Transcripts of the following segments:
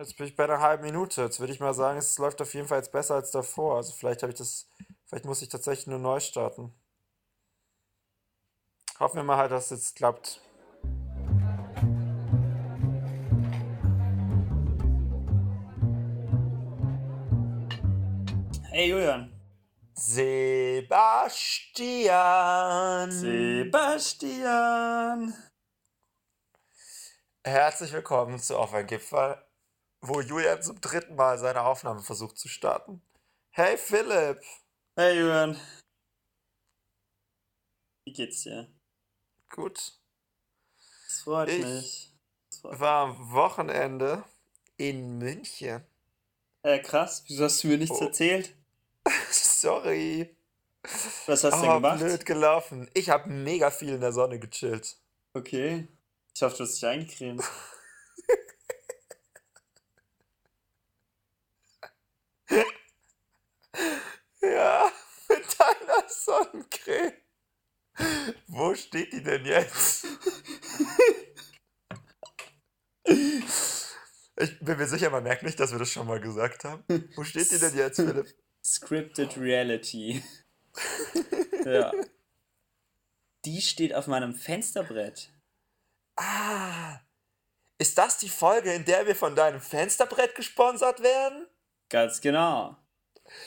Jetzt bin ich bei einer halben Minute. Jetzt würde ich mal sagen, es läuft auf jeden Fall jetzt besser als davor. Also vielleicht habe ich das, vielleicht muss ich tatsächlich nur neu starten. Hoffen wir mal halt, dass es jetzt klappt. Hey Julian. Sebastian. Sebastian. Herzlich willkommen zu Auf ein Gipfel, wo Julian zum dritten Mal seine Aufnahme versucht zu starten. Hey Philipp. Hey Julian. Wie geht's dir? Gut. Das freut Ich mich. Das freut war am Wochenende in München. Äh, krass. Wieso hast du mir nichts Oh, erzählt? sorry. Was hast du denn Aber gemacht? blöd gelaufen. Ich habe mega viel in der Sonne gechillt. Okay. Ich hoffe, du hast dich eingecremt. Ja, mit deiner Sonnencreme. Wo steht die denn jetzt? Ich bin mir sicher, man merkt nicht, dass wir das schon mal gesagt haben. Wo steht die denn jetzt, Philipp? Scripted Reality. Ja. Die steht auf meinem Fensterbrett. Ah, ist das die Folge, in der wir von deinem Fensterbrett gesponsert werden? Ganz genau.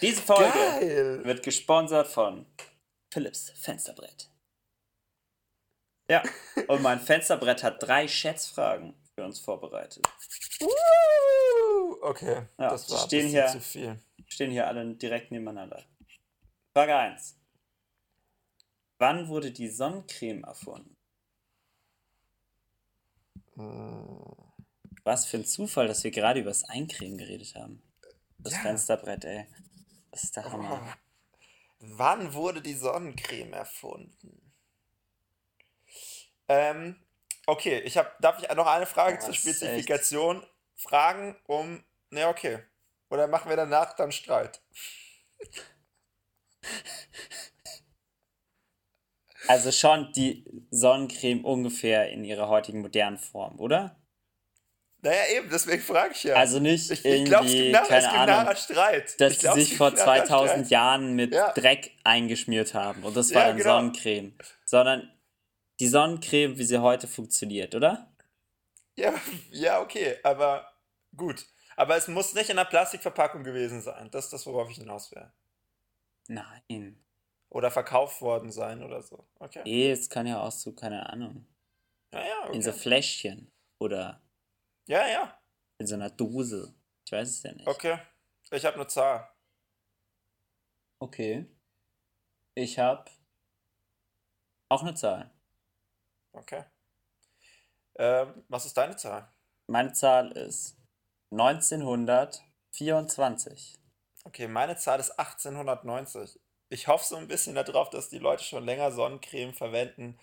Diese Folge Geil. wird gesponsert von Philips Fensterbrett. Ja, und mein Fensterbrett hat drei Schätzfragen für uns vorbereitet. Okay, Ja, das war stehen hier, zu viel. stehen hier alle direkt nebeneinander. Frage 1. Wann wurde die Sonnencreme erfunden? Hm, Was für ein Zufall, dass wir gerade über das Eincremen geredet haben. Das Ja. Fensterbrett, ey. Ist der Oh. Hammer. Wann wurde die Sonnencreme erfunden? Ähm, okay, ich habe, darf ich noch eine Frage Boah, zur. Spezifikation fragen, um, ne, okay. Oder machen wir danach dann Streit? Also schon die Sonnencreme ungefähr in ihrer heutigen modernen Form, oder? Naja, eben, deswegen frage ich ja. Also nicht Ich, ich glaube, es gibt es keine gibt Ahnung, nachher Streit. dass es sich vor nachher 2000 Streit. Jahren mit Ja, Dreck eingeschmiert haben und das war ja, dann genau. Sonnencreme. Sondern die Sonnencreme, wie sie heute funktioniert, oder? Ja, ja, okay, aber gut. Aber es muss nicht in einer Plastikverpackung gewesen sein. Das ist das, worauf ich hinaus will. Nein. Oder verkauft worden sein oder so. Okay. Eh, es kann ja auch so, keine Ahnung, Ja, ja, in so okay. Fläschchen oder Ja, ja, in so einer Dose. Ich weiß es ja nicht. okay. Ich habe eine Zahl. Okay. Ich habe auch eine Zahl. Okay. Ähm, was ist deine Zahl? Meine Zahl ist 1924. Okay, meine Zahl ist 1890. Ich hoffe so ein bisschen darauf, dass die Leute schon länger Sonnencreme verwenden,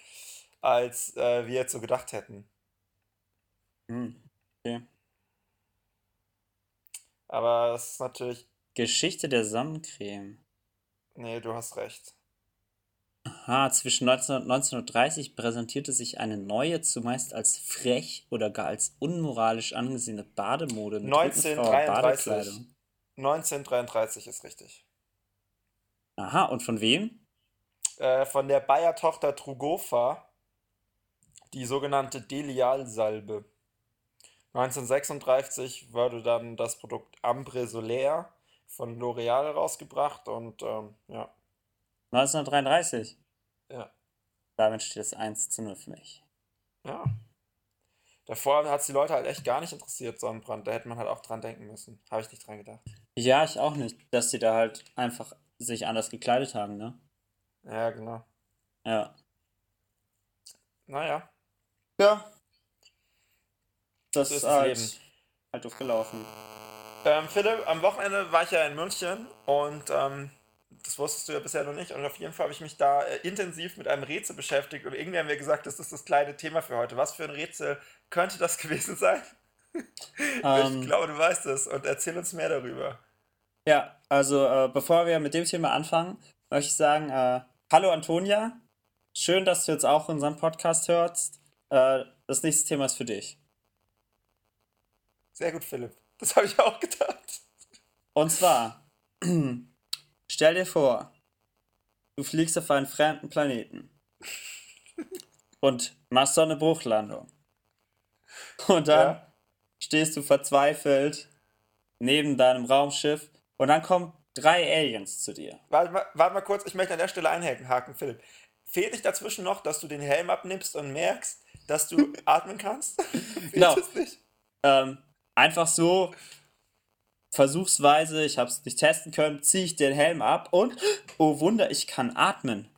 als äh, wir jetzt so gedacht hätten. Hm. Okay. Aber das ist natürlich. Geschichte der Sonnencreme. Nee, du hast recht. Aha, zwischen 19 und 1930 präsentierte sich eine neue, zumeist als frech oder gar als unmoralisch angesehene Bademode mit rückenfreier 1933. Badekleidung. 1933 ist richtig. Aha, und von wem? Äh, von der Bayer-Tochter Trugofa, die sogenannte Delial-Salbe. 1936 wurde dann das Produkt Ambre Solaire von L'Oreal rausgebracht und ähm, ja, 1933. ja, Damit steht es 1 zu 0 für mich. ja. Davor hat es die Leute halt echt gar nicht interessiert, Sonnenbrand. Da hätte man halt auch dran denken müssen. Habe ich nicht dran gedacht. Ja, ich auch nicht, dass sie da halt einfach sich anders gekleidet haben, ne? Ja, genau. Ja. Naja, Ja. Das so ist ist das Leben. halt, halt doof gelaufen. Ähm, Philipp, am Wochenende war ich ja in München und ähm, das wusstest du ja bisher noch nicht. Und auf jeden Fall habe ich mich da äh, intensiv mit einem Rätsel beschäftigt und irgendwie haben wir gesagt, das ist das kleine Thema für heute. Was für ein Rätsel könnte das gewesen sein? ich Ähm, glaube, du weißt es und erzähl uns mehr darüber. ja, also äh, bevor wir mit dem Thema anfangen, möchte ich sagen, äh, hallo Antonia, schön, dass du jetzt auch unseren Podcast hörst. Äh, das nächste Thema ist für dich. Sehr gut, Philipp. Das habe ich auch gedacht. Und zwar, stell dir vor, du fliegst auf einen fremden Planeten und machst so eine Bruchlandung. Und dann ja. stehst du verzweifelt neben deinem Raumschiff und dann kommen drei Aliens zu dir. Warte mal, warte mal kurz, ich möchte an der Stelle einhaken, Philipp. Fehlt nicht dazwischen noch, dass du den Helm abnimmst und merkst, dass du atmen kannst? genau. Ähm, einfach so, versuchsweise, ich habe es nicht testen können, ziehe ich den Helm ab und, oh Wunder, ich kann atmen.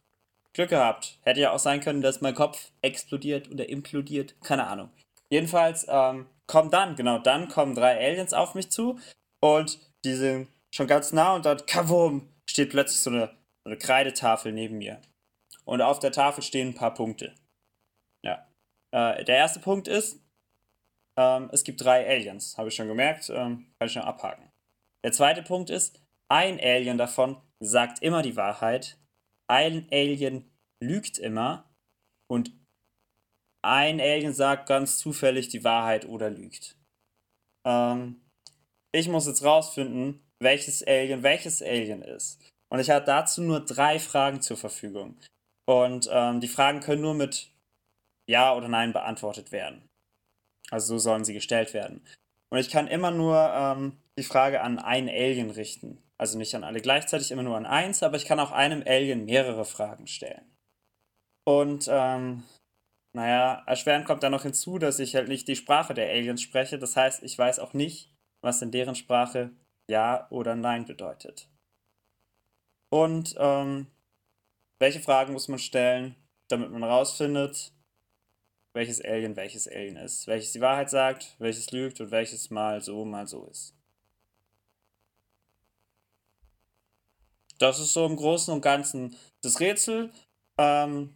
Glück gehabt. Hätte ja auch sein können, dass mein Kopf explodiert oder implodiert. Keine Ahnung. Jedenfalls ähm, kommen dann, genau dann kommen drei Aliens auf mich zu und die sind schon ganz nah und dann, kavum, steht plötzlich so eine, eine Kreidetafel neben mir. Und auf der Tafel stehen ein paar Punkte. Ja. Äh, der erste Punkt ist, ähm, es gibt drei Aliens, habe ich schon gemerkt, ähm, kann ich schon abhaken. Der zweite Punkt ist, ein Alien davon sagt immer die Wahrheit, ein Alien lügt immer und ein Alien sagt ganz zufällig die Wahrheit oder lügt. Ähm, ich muss jetzt rausfinden, welches Alien welches Alien ist. Und ich habe dazu nur drei Fragen zur Verfügung. Und ähm, die Fragen können nur mit Ja oder Nein beantwortet werden. Also so sollen sie gestellt werden. Und ich kann immer nur ähm, die Frage an ein Alien richten. Also nicht an alle gleichzeitig, immer nur an eins, aber ich kann auch einem Alien mehrere Fragen stellen. Und ähm, naja, erschwerend kommt dann noch hinzu, dass ich halt nicht die Sprache der Aliens spreche. Das heißt, ich weiß auch nicht, was in deren Sprache Ja oder Nein bedeutet. Und ähm, welche Fragen muss man stellen, damit man rausfindet, welches Alien welches Alien ist? Welches die Wahrheit sagt, welches lügt und welches mal so, mal so ist. Das ist so im Großen und Ganzen das Rätsel. Ähm,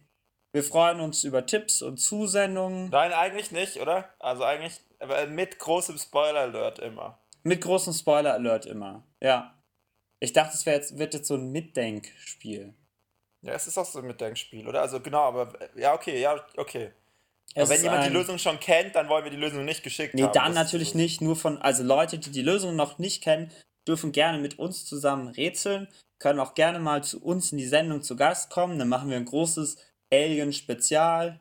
wir freuen uns über Tipps und Zusendungen. Nein, eigentlich nicht, oder? Also eigentlich aber mit großem Spoiler-Alert immer. Mit großem Spoiler-Alert immer, ja. Ich dachte, es jetzt, wird jetzt so ein Mitdenkspiel. Ja, es ist auch so ein Mitdenkspiel, oder? Also genau, aber ja, okay, ja, okay. Aber wenn jemand die Lösung schon kennt, dann wollen wir die Lösung nicht geschickt nee, haben. Nee, dann natürlich so. nicht. Nur von, also Leute, die die Lösung noch nicht kennen, dürfen gerne mit uns zusammen rätseln, können auch gerne mal zu uns in die Sendung zu Gast kommen. Dann machen wir ein großes Alien-Spezial.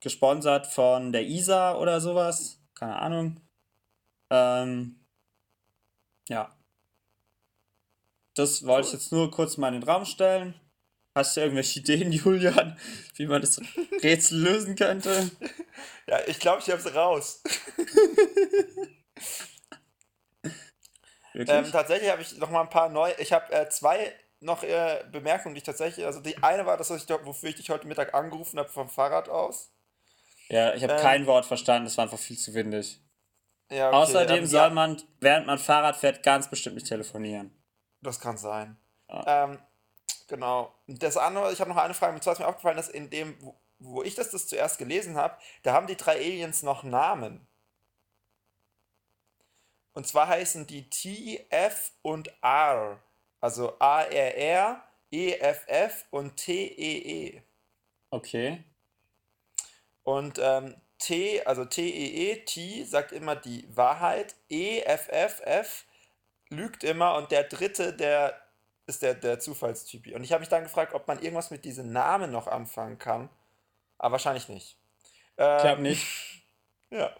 Gesponsert von der ISA oder sowas. Keine Ahnung. Ähm, ja. Das wollte ich jetzt nur kurz mal in den Raum stellen. Hast du irgendwelche Ideen, Julian, wie man das Rätsel lösen könnte? Ja, ich glaube, ich habe es raus. ähm, tatsächlich habe ich noch mal ein paar neue. Ich habe äh, zwei noch äh, Bemerkungen, die ich tatsächlich. Also, die eine war das, was ich, wofür ich dich heute Mittag angerufen habe, vom Fahrrad aus. Ja, ich habe ähm, kein Wort verstanden, es war einfach viel zu windig. Ja, okay, Außerdem soll man, während man Fahrrad fährt, ganz bestimmt nicht telefonieren. Das kann sein. Ja. Ähm, genau. Das andere, ich habe noch eine Frage, und zwar ist mir aufgefallen, dass in dem, wo, wo ich das, das zuerst gelesen habe, da haben die drei Aliens noch Namen. Und zwar heißen die T, F und R. Also A-R-R, E-F-F und T-E-E. -E. Okay. Und ähm, T, also T-E-E, -E, T sagt immer die Wahrheit, E-F-F-F lügt immer und der dritte, der ist der, der Zufallstyp. Und ich habe mich dann gefragt, ob man irgendwas mit diesen Namen noch anfangen kann. Aber wahrscheinlich nicht. Ähm, ich glaube nicht. Ja.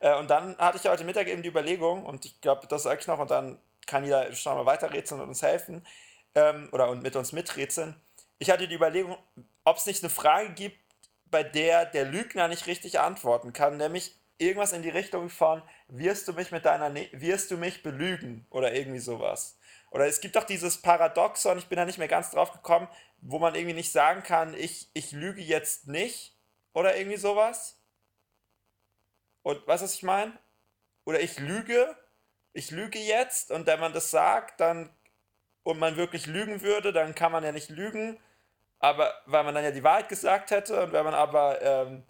Äh, und dann hatte ich heute Mittag eben die Überlegung, und ich glaube, das sage ich noch, und dann kann jeder schon mal weiterrätseln und uns helfen. Ähm, oder und mit uns miträtseln. Ich hatte die Überlegung, ob es nicht eine Frage gibt, bei der der Lügner nicht richtig antworten kann, nämlich irgendwas in die Richtung von wirst du mich mit deiner ne wirst du mich belügen oder irgendwie sowas. Oder es gibt doch dieses Paradoxon, ich bin da nicht mehr ganz drauf gekommen, wo man irgendwie nicht sagen kann, ich, ich lüge jetzt nicht oder irgendwie sowas. Und weißt du, was ich meine? Oder ich lüge, ich lüge jetzt und wenn man das sagt, dann und man wirklich lügen würde, dann kann man ja nicht lügen, aber weil man dann ja die Wahrheit gesagt hätte und wenn man aber ähm,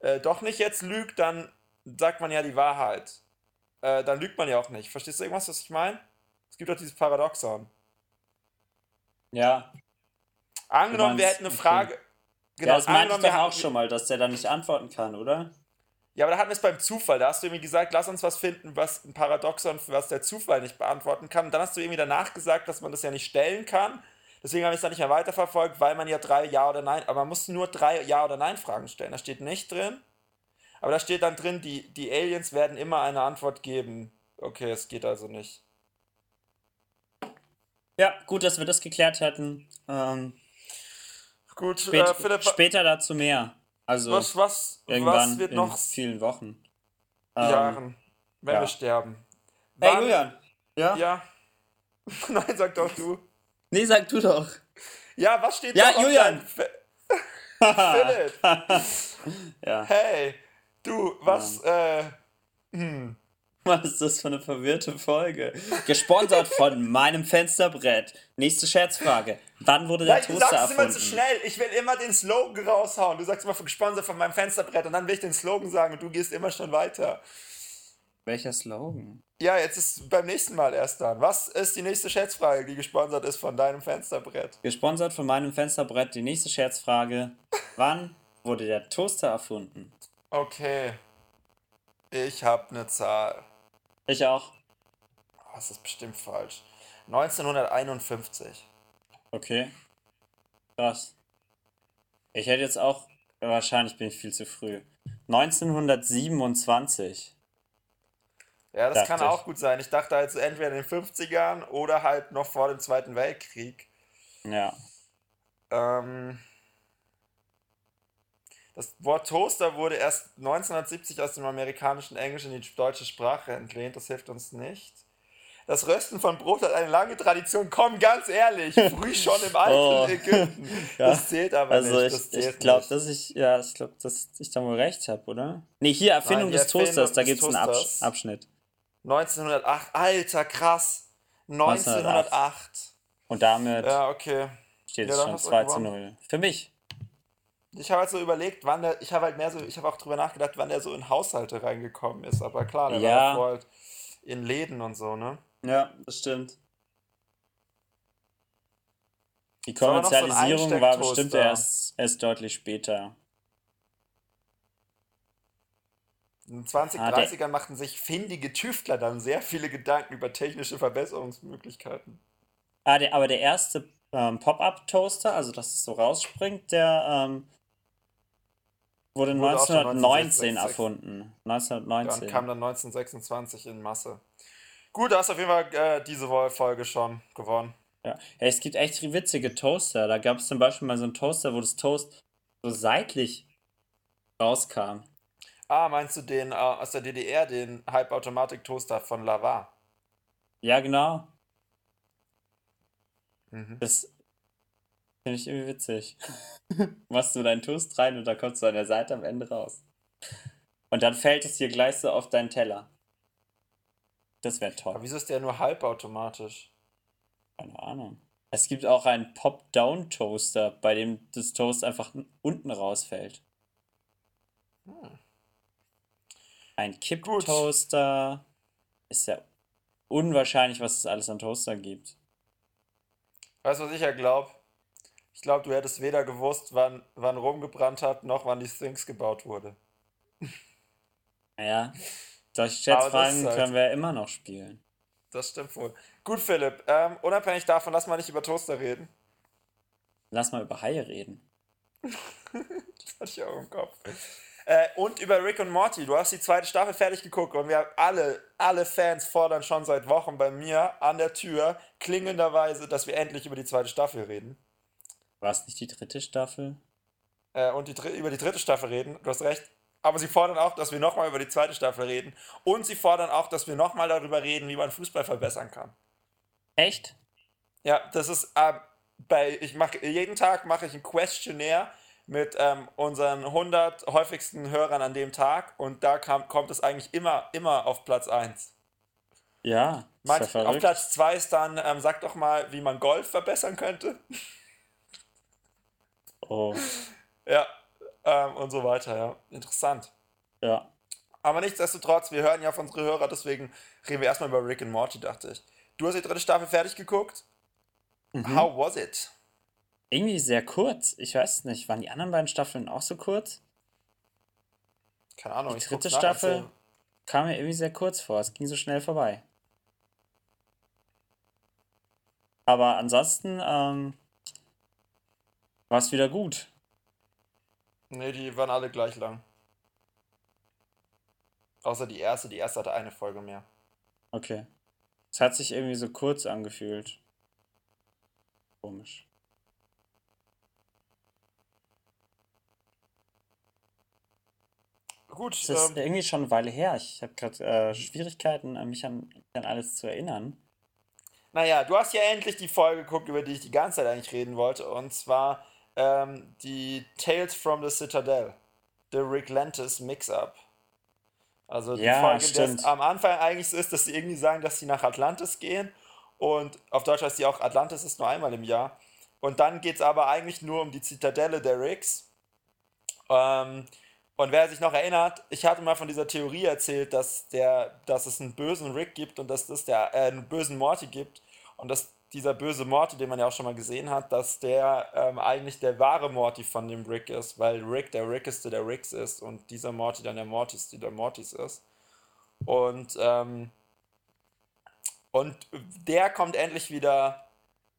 äh, doch nicht jetzt lügt, dann sagt man ja die Wahrheit. Äh, dann lügt man ja auch nicht. Verstehst du irgendwas, was ich meine? Es gibt doch dieses Paradoxon. Ja. Angenommen, wir hätten eine Frage. Genau, ja, das meinte ich doch auch schon mal, dass der dann nicht antworten kann, oder? Ja, aber da hatten wir es beim Zufall. Da hast du irgendwie gesagt, lass uns was finden, was ein Paradoxon, was der Zufall nicht beantworten kann. Und dann hast du irgendwie danach gesagt, dass man das ja nicht stellen kann. Deswegen habe ich es dann nicht mehr weiterverfolgt, weil man ja drei Ja oder Nein, aber man muss nur drei Ja oder Nein Fragen stellen. Da steht nicht drin. Aber da steht dann drin, die, die Aliens werden immer eine Antwort geben. Okay, es geht also nicht. Ja, gut, dass wir das geklärt hätten. Ähm, Gut, spät, äh, Philipp, später dazu mehr. Also was, was, irgendwann was wird in noch vielen Wochen. Ähm, Jahren, wenn ja. wir sterben? Hey Wann- Julian. Ja? Ja. Nein, sag doch du. Nee, sag du doch. Ja, was steht Ja, noch auf Julian. Philipp, ja. hey, du, was, äh, hm. Was ist das für eine verwirrte Folge? Gesponsert von meinem Fensterbrett. Nächste Scherzfrage. Wann wurde der Nein, du Toaster sagst es immer erfunden? zu schnell. Ich will immer den Slogan raushauen. Du sagst immer gesponsert von meinem Fensterbrett und dann will ich den Slogan sagen und du gehst immer schon weiter. Welcher Slogan? Ja, jetzt ist beim nächsten Mal erst dann. Was ist die nächste Schätzfrage, die gesponsert ist von deinem Fensterbrett? Gesponsert von meinem Fensterbrett. Die nächste Scherzfrage. Wann wurde der Toaster erfunden? Okay. Ich habe eine Zahl. Ich auch. Oh, das ist bestimmt falsch. 1951. Okay. Krass. Ich hätte jetzt auch. Wahrscheinlich bin ich viel zu früh. 1927. Ja, das kann ich. auch gut sein. Ich dachte halt so entweder in den 50ern oder halt noch vor dem Zweiten Weltkrieg. Ja. Ähm, das Wort Toaster wurde erst 1970 aus dem amerikanischen Englisch in die deutsche Sprache entlehnt. Das hilft uns nicht. Das Rösten von Brot hat eine lange Tradition. Komm, ganz ehrlich, früh schon im alten Oh. Ägypten. Ja. Das zählt aber Also nicht. ich, Das zählt ich glaube, dass ich, ja, ich glaube, dass ich da wohl recht habe, oder? Nee, hier, Erfindung Nein, des Erfindung Toasters, da gibt es einen Absch. Abschnitt. 1908. Alter, krass. 1908. Und damit Ja, okay. steht ja, es schon hast du 2 zu gewonnen. 0. Für mich. Ich habe halt so überlegt, wann der, ich habe halt mehr so, ich habe auch drüber nachgedacht, wann der so in Haushalte reingekommen ist. Aber klar, der Ja. war halt in Läden und so, ne? Ja, das stimmt. Die noch so Kommerzialisierung war bestimmt erst, erst deutlich später. In den 20, Ah, der- 30ern machten sich findige Tüftler dann sehr viele Gedanken über technische Verbesserungsmöglichkeiten. Ah, der, aber der erste ähm, Pop-Up-Toaster, also dass es so rausspringt, der ähm, wurde Wurde auch schon 1919 1966. erfunden. Dann 1919. kam dann 1926 in Masse. Gut, da hast du auf jeden Fall äh, diese Folge schon gewonnen. Ja. ja, es gibt echt witzige Toaster. Da gab es zum Beispiel mal so einen Toaster, wo das Toast so seitlich rauskam. Ah, meinst du den äh, aus der DDR, den Halbautomatik-Toaster von Lavar? Ja, genau. Mhm. Das finde ich irgendwie witzig. Machst du deinen Toast rein und da kommst du an der Seite am Ende raus. Und dann fällt es dir gleich so auf deinen Teller. Das wäre Aber toll. wieso ist der nur halbautomatisch? Keine Ahnung. Es gibt auch einen Pop-Down-Toaster, bei dem das Toast einfach unten rausfällt. Hm. Ein Kipp-Toaster. Ist ja unwahrscheinlich, was es alles an Toaster gibt. Weißt du, was ich ja glaube? Ich glaube, du hättest weder gewusst, wann, wann Rom gebrannt hat, noch wann die Sphinx gebaut wurde. Naja, solche Schätzfragen halt- können wir immer noch spielen. Das stimmt wohl. Gut, Philipp. Ähm, unabhängig davon, lass mal nicht über Toaster reden. Lass mal über Haie reden. Das hatte ich auch im Kopf. Äh, und über Rick und Morty. Du hast die zweite Staffel fertig geguckt und wir haben alle, alle Fans fordern schon seit Wochen bei mir an der Tür klingelnderweise, dass wir endlich über die zweite Staffel reden. War es nicht die dritte Staffel? Äh, und die, über die dritte Staffel reden. Du hast recht. Aber sie fordern auch, dass wir nochmal über die zweite Staffel reden. Und sie fordern auch, dass wir nochmal darüber reden, wie man Fußball verbessern kann. Echt? Ja, das ist äh, bei ich mache jeden Tag mache ich ein Questionnaire mit ähm, unseren 100 häufigsten Hörern an dem Tag und da kam, kommt es eigentlich immer immer auf Platz 1. Ja. Manch, auf. Platz 2 ist dann ähm, sag doch mal, wie man Golf verbessern könnte. Oh, Ja, ähm, und so weiter, ja. Interessant. ja. Aber nichtsdestotrotz, wir hören ja auf unsere Hörer, deswegen reden wir erstmal über Rick and Morty, dachte ich. Du hast die dritte Staffel fertig geguckt. Mhm. How was it? Irgendwie sehr kurz. Ich weiß nicht, waren die anderen beiden Staffeln auch so kurz? Keine Ahnung. Die dritte Staffel kam mir irgendwie sehr kurz vor. Es ging so schnell vorbei. Aber ansonsten ähm, war es wieder gut. Ne, die waren alle gleich lang. Außer die erste. Die erste hatte eine Folge mehr. Okay. Es hat sich irgendwie so kurz angefühlt. Komisch. Gut. Es ist ähm, irgendwie schon eine Weile her. Ich habe gerade äh, Schwierigkeiten, äh, mich an, an alles zu erinnern. Naja, du hast ja endlich die Folge geguckt, über die ich die ganze Zeit eigentlich reden wollte. Und zwar ähm, die Tales from the Citadel. The Rick Lantis Mix-Up. Also die Ja, Folge, stimmt. das am Anfang eigentlich so ist, dass sie irgendwie sagen, dass sie nach Atlantis gehen. Und auf Deutsch heißt die auch Atlantis ist nur einmal im Jahr. Und dann geht es aber eigentlich nur um die Zitadelle der Ricks. Ähm, und wer sich noch erinnert, ich hatte mal von dieser Theorie erzählt, dass, der, dass es einen bösen Rick gibt und dass es der, äh, einen bösen Morty gibt. Und dass dieser böse Morty, den man ja auch schon mal gesehen hat, dass der ähm, eigentlich der wahre Morty von dem Rick ist, weil Rick der Rickeste der Ricks ist und dieser Morty dann der Mortiste der Mortys ist. Und, ähm, und der kommt endlich wieder,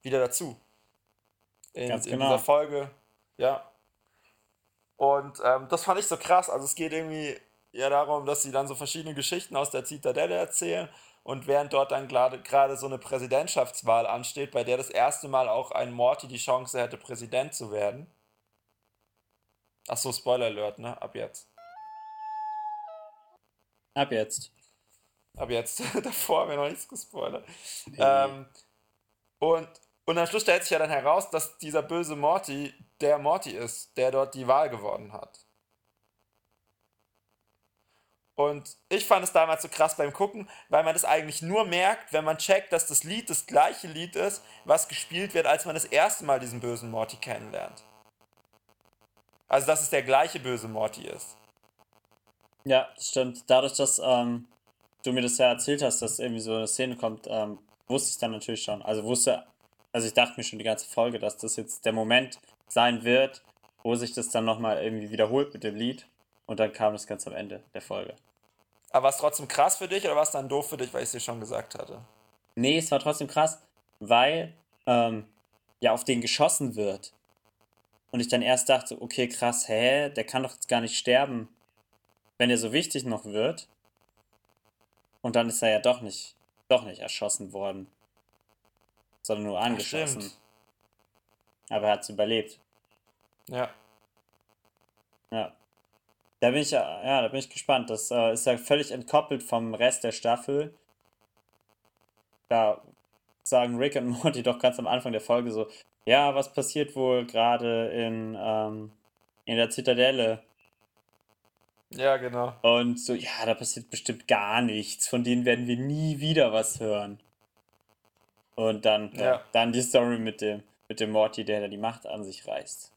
wieder dazu. In, Ganz in genau. dieser Folge. Ja. Und ähm, das fand ich so krass. Also es geht irgendwie ja darum, dass sie dann so verschiedene Geschichten aus der Zitadelle erzählen. Und während dort dann gerade so eine Präsidentschaftswahl ansteht, bei der das erste Mal auch ein Morty die Chance hätte, Präsident zu werden. Ach so, Spoiler Alert, ne? Ab jetzt. Ab jetzt. Ab jetzt. Davor haben wir noch nichts gespoilert. Ähm, und, und am Schluss stellt sich ja dann heraus, dass dieser böse Morty der Morty ist, der dort die Wahl gewonnen hat. Und ich fand es damals so krass beim Gucken, weil man das eigentlich nur merkt, wenn man checkt, dass das Lied das gleiche Lied ist, was gespielt wird, als man das erste Mal diesen bösen Morty kennenlernt. Also, dass es der gleiche böse Morty ist. Ja, stimmt. Dadurch, dass ähm, du mir das ja erzählt hast, dass irgendwie so eine Szene kommt, ähm, wusste ich dann natürlich schon. Also wusste, also ich dachte mir schon die ganze Folge, dass das jetzt der Moment sein wird, wo sich das dann nochmal irgendwie wiederholt mit dem Lied. Und dann kam das ganz am Ende der Folge. Aber war es trotzdem krass für dich oder war es dann doof für dich, weil ich es dir schon gesagt hatte? Nee, es war trotzdem krass, weil ähm, ja auf den geschossen wird. Und ich dann erst dachte, okay, krass, hä, der kann doch jetzt gar nicht sterben, wenn er so wichtig noch wird. Und dann ist er ja doch nicht, doch nicht erschossen worden. Sondern nur angeschossen. Aber er hat es überlebt. Ja. Ja. Da bin ich ja, da bin ich gespannt. Das äh, ist ja völlig entkoppelt vom Rest der Staffel. Da sagen Rick und Morty doch ganz am Anfang der Folge so, ja, was passiert wohl gerade in, ähm, in der Zitadelle? Ja, genau. Und so, ja, da passiert bestimmt gar nichts. Von denen werden wir nie wieder was hören. Und dann, ja. Ja. dann die Story mit dem, mit dem Morty, der da die Macht an sich reißt.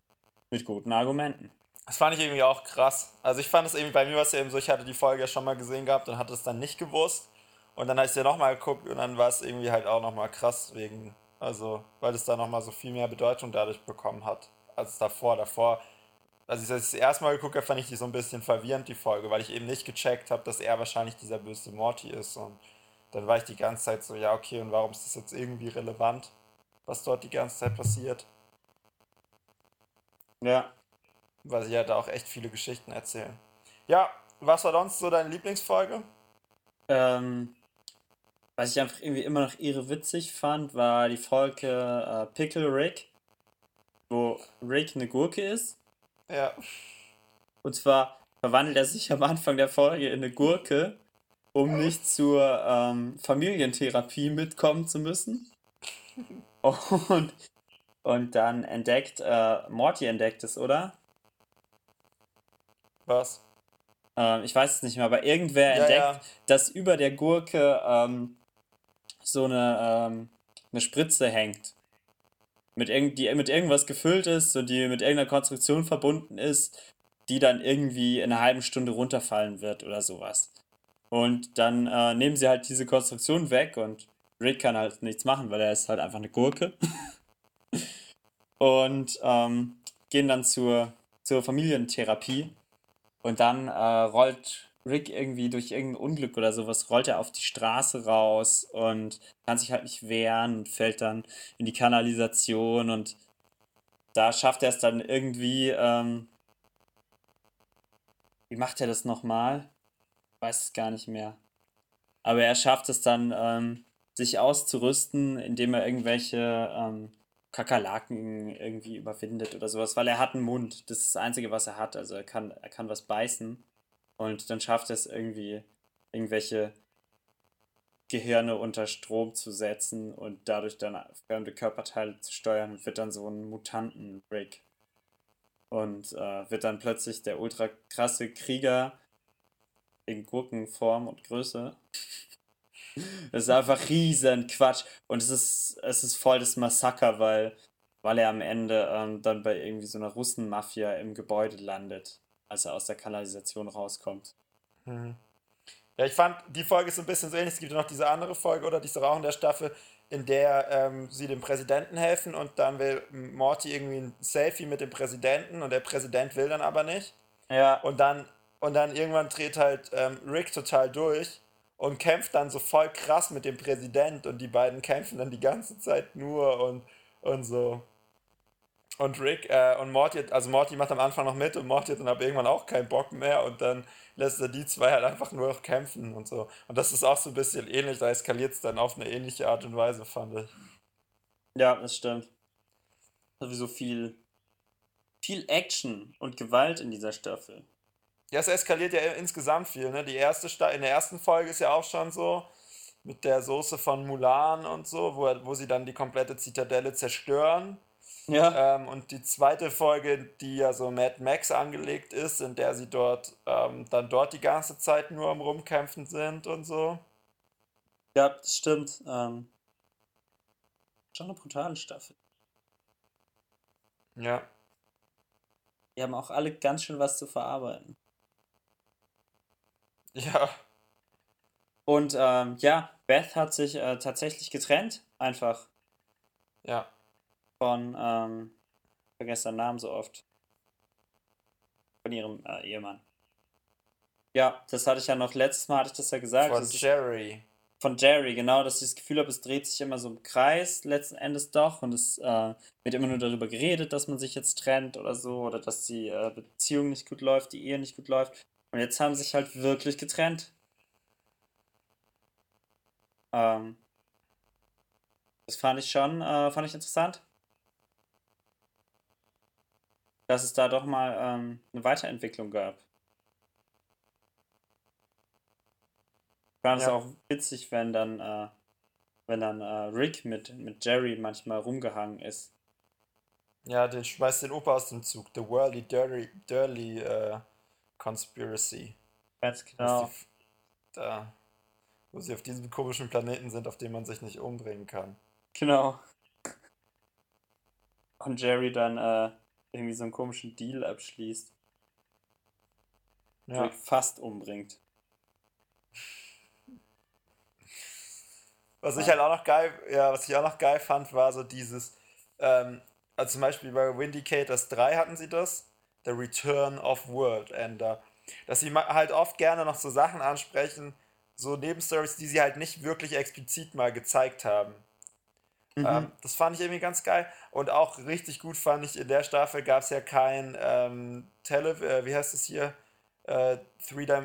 Mit guten Argumenten. Das fand ich irgendwie auch krass. Also ich fand es irgendwie, bei mir war es ja eben so, ich hatte die Folge ja schon mal gesehen gehabt und hatte es dann nicht gewusst. Und dann habe ich sie nochmal geguckt und dann war es irgendwie halt auch nochmal krass wegen, also, weil es da nochmal so viel mehr Bedeutung dadurch bekommen hat, als davor. Davor, als ich das erste Mal geguckt habe, fand ich die so ein bisschen verwirrend, die Folge, weil ich eben nicht gecheckt habe, dass er wahrscheinlich dieser böse Morty ist. Und dann war ich die ganze Zeit so, ja, okay, und warum ist das jetzt irgendwie relevant, was dort die ganze Zeit passiert? Ja. Weil sie ja da auch echt viele Geschichten erzählen. Ja, was war sonst so deine Lieblingsfolge? Ähm, was ich einfach irgendwie immer noch irre witzig fand, war die Folge äh, Pickle Rick, wo Rick eine Gurke ist. Ja, Und zwar verwandelt er sich am Anfang der Folge in eine Gurke, um nicht zur ähm, Familientherapie mitkommen zu müssen. Und, und dann entdeckt, äh, Morty entdeckt es, oder? Was? Ähm, ich weiß es nicht mehr, aber irgendwer Ja, entdeckt, ja. dass über der Gurke ähm, so eine, ähm, eine Spritze hängt. Mit, irgend, die mit irgendwas gefüllt ist und die mit irgendeiner Konstruktion verbunden ist, die dann irgendwie in einer halben Stunde runterfallen wird oder sowas. Und dann äh, nehmen sie halt diese Konstruktion weg und Rick kann halt nichts machen, weil er ist halt einfach eine Gurke. und ähm, gehen dann zur, zur Familientherapie. Und dann äh, rollt Rick irgendwie durch irgendein Unglück oder sowas, rollt er auf die Straße raus und kann sich halt nicht wehren und fällt dann in die Kanalisation und da schafft er es dann irgendwie. Ähm, wie macht er das nochmal? Weiß es gar nicht mehr. Aber er schafft es dann, ähm, sich auszurüsten, indem er irgendwelche ähm, Kakerlaken irgendwie überwindet oder sowas, weil er hat einen Mund. Das ist das Einzige, was er hat. Also er kann, er kann was beißen. Und dann schafft er es irgendwie, irgendwelche Gehirne unter Strom zu setzen und dadurch dann fremde Körperteile zu steuern und wird dann so ein Mutanten-Break. Und äh, wird dann plötzlich der ultra krasse Krieger in Gurkenform und Größe. Das ist einfach riesen Quatsch. Und es ist, es ist voll das Massaker, weil, weil er am Ende ähm, dann bei irgendwie so einer Russenmafia im Gebäude landet, als er aus der Kanalisation rauskommt. Mhm. Ja, ich fand, die Folge ist so ein bisschen so ähnlich. Es gibt ja noch diese andere Folge, oder die ist auch in der Staffel, in der ähm, sie dem Präsidenten helfen und dann will Morty irgendwie ein Selfie mit dem Präsidenten und der Präsident will dann aber nicht. Ja. Und dann, und dann irgendwann dreht halt ähm, Rick total durch und kämpft dann so voll krass mit dem Präsident und die beiden kämpfen dann die ganze Zeit nur und, und so. Und Rick äh, und Morty, also Morty macht am Anfang noch mit und Morty hat dann aber irgendwann auch keinen Bock mehr und dann lässt er die zwei halt einfach nur noch kämpfen und so. Und das ist auch so ein bisschen ähnlich, da eskaliert es dann auf eine ähnliche Art und Weise, fand ich. Ja, das stimmt. Sowieso viel, viel Action und Gewalt in dieser Staffel. Ja, es eskaliert ja insgesamt viel, ne? Die erste Sta in der ersten Folge ist ja auch schon so mit der Soße von Mulan und so, wo, wo sie dann die komplette Zitadelle zerstören. Ja. Ähm, und die zweite Folge, die ja so Mad Max angelegt ist, in der sie dort ähm, dann dort die ganze Zeit nur am Rumkämpfen sind und so. Ja, das stimmt. Ähm, schon eine brutale Staffel. Ja. Die haben auch alle ganz schön was zu verarbeiten. Ja. Und ähm, ja, Beth hat sich äh, tatsächlich getrennt, einfach. Ja von, ähm, vergesse seinen Namen so oft. Von ihrem äh, Ehemann. Ja, das hatte ich ja noch letztes Mal, hatte ich das ja gesagt. Von Jerry. Von Jerry, genau, dass ich das Gefühl habe, es dreht sich immer so im Kreis, letzten Endes doch. Und es äh, wird immer nur darüber geredet, dass man sich jetzt trennt oder so, oder dass die äh, Beziehung nicht gut läuft, die Ehe nicht gut läuft. Und jetzt haben sie sich halt wirklich getrennt. Ähm, das fand ich schon, äh, fand ich interessant dass es da doch mal ähm, eine Weiterentwicklung gab. Ich fand es ja. auch witzig, wenn dann, äh, wenn dann äh, Rick mit, mit Jerry manchmal rumgehangen ist. Ja, den schmeißt den Opa aus dem Zug. The Worldly Dirty, Dirty uh, Conspiracy. Ganz genau. Die, da, wo sie auf diesem komischen Planeten sind, auf dem man sich nicht umbringen kann. Genau. Und Jerry dann äh, irgendwie so einen komischen Deal abschließt. Ja. fast umbringt. Was ich halt auch noch geil, ja, was ich auch noch geil fand, war so dieses, ähm, also zum Beispiel bei Windicators 3 hatten sie das, The Return of World Ender. Dass sie halt oft gerne noch so Sachen ansprechen, so Nebenstories, die sie halt nicht wirklich explizit mal gezeigt haben. Mhm. Ähm, das fand ich irgendwie ganz geil. Und auch richtig gut fand ich, in der Staffel gab es ja kein ähm, Tele äh, wie heißt es hier? Äh,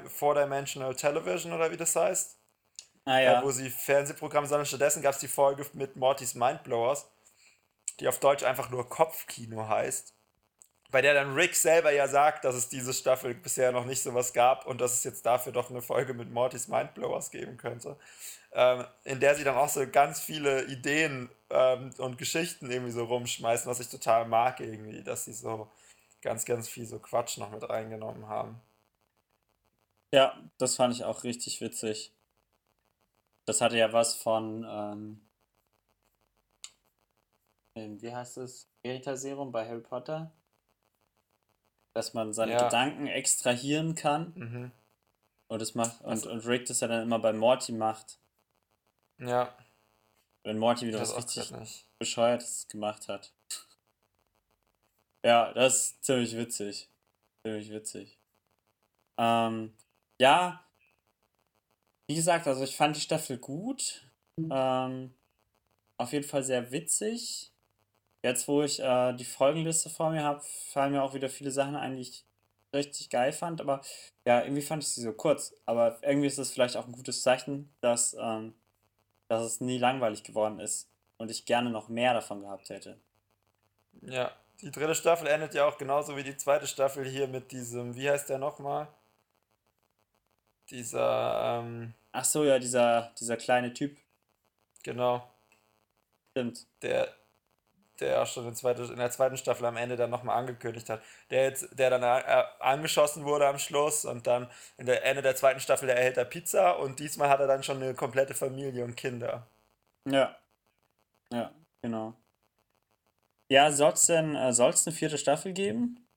Four-Dimensional Television oder wie das heißt. Ah, ja. äh, wo sie Fernsehprogramme, sondern stattdessen gab es die Folge mit Mortys Mindblowers, die auf Deutsch einfach nur Kopfkino heißt. Bei der dann Rick selber ja sagt, dass es diese Staffel bisher noch nicht sowas gab und dass es jetzt dafür doch eine Folge mit Mortys Mindblowers geben könnte ähm, in der sie dann auch so ganz viele Ideen ähm, und Geschichten irgendwie so rumschmeißen, was ich total mag irgendwie, dass sie so ganz, ganz viel so Quatsch noch mit reingenommen haben. Ja, das fand ich auch richtig witzig. Das hatte ja was von, ähm, wie heißt es? Veritaserum bei Harry Potter? Dass man seine ja. Gedanken extrahieren kann. Mhm. Und, das macht, und, und Rick das ja dann immer bei Morty macht. Ja. Wenn Morty wieder was richtig Bescheuertes gemacht hat. ja, das ist ziemlich witzig. Ziemlich witzig. Ähm, ja, wie gesagt, also ich fand die Staffel gut. Ähm, auf jeden Fall sehr witzig. Jetzt, wo ich äh, die Folgenliste vor mir habe, fallen mir auch wieder viele Sachen ein, die ich richtig geil fand. Aber ja, irgendwie fand ich sie so kurz. Aber irgendwie ist es vielleicht auch ein gutes Zeichen, dass, ähm, dass es nie langweilig geworden ist und ich gerne noch mehr davon gehabt hätte. Ja, die dritte Staffel endet ja auch genauso wie die zweite Staffel hier mit diesem, wie heißt der nochmal? Dieser, ähm, Ach so, ja, dieser, dieser kleine Typ. genau, Stimmt. der, der auch schon in, zweite, in der zweiten Staffel am Ende dann nochmal angekündigt hat. Der jetzt, der dann äh, angeschossen wurde am Schluss und dann in der Ende der zweiten Staffel der erhält er Pizza und diesmal hat er dann schon eine komplette Familie und Kinder. Ja. Ja, genau. Ja, soll es denn äh, soll's eine vierte Staffel geben?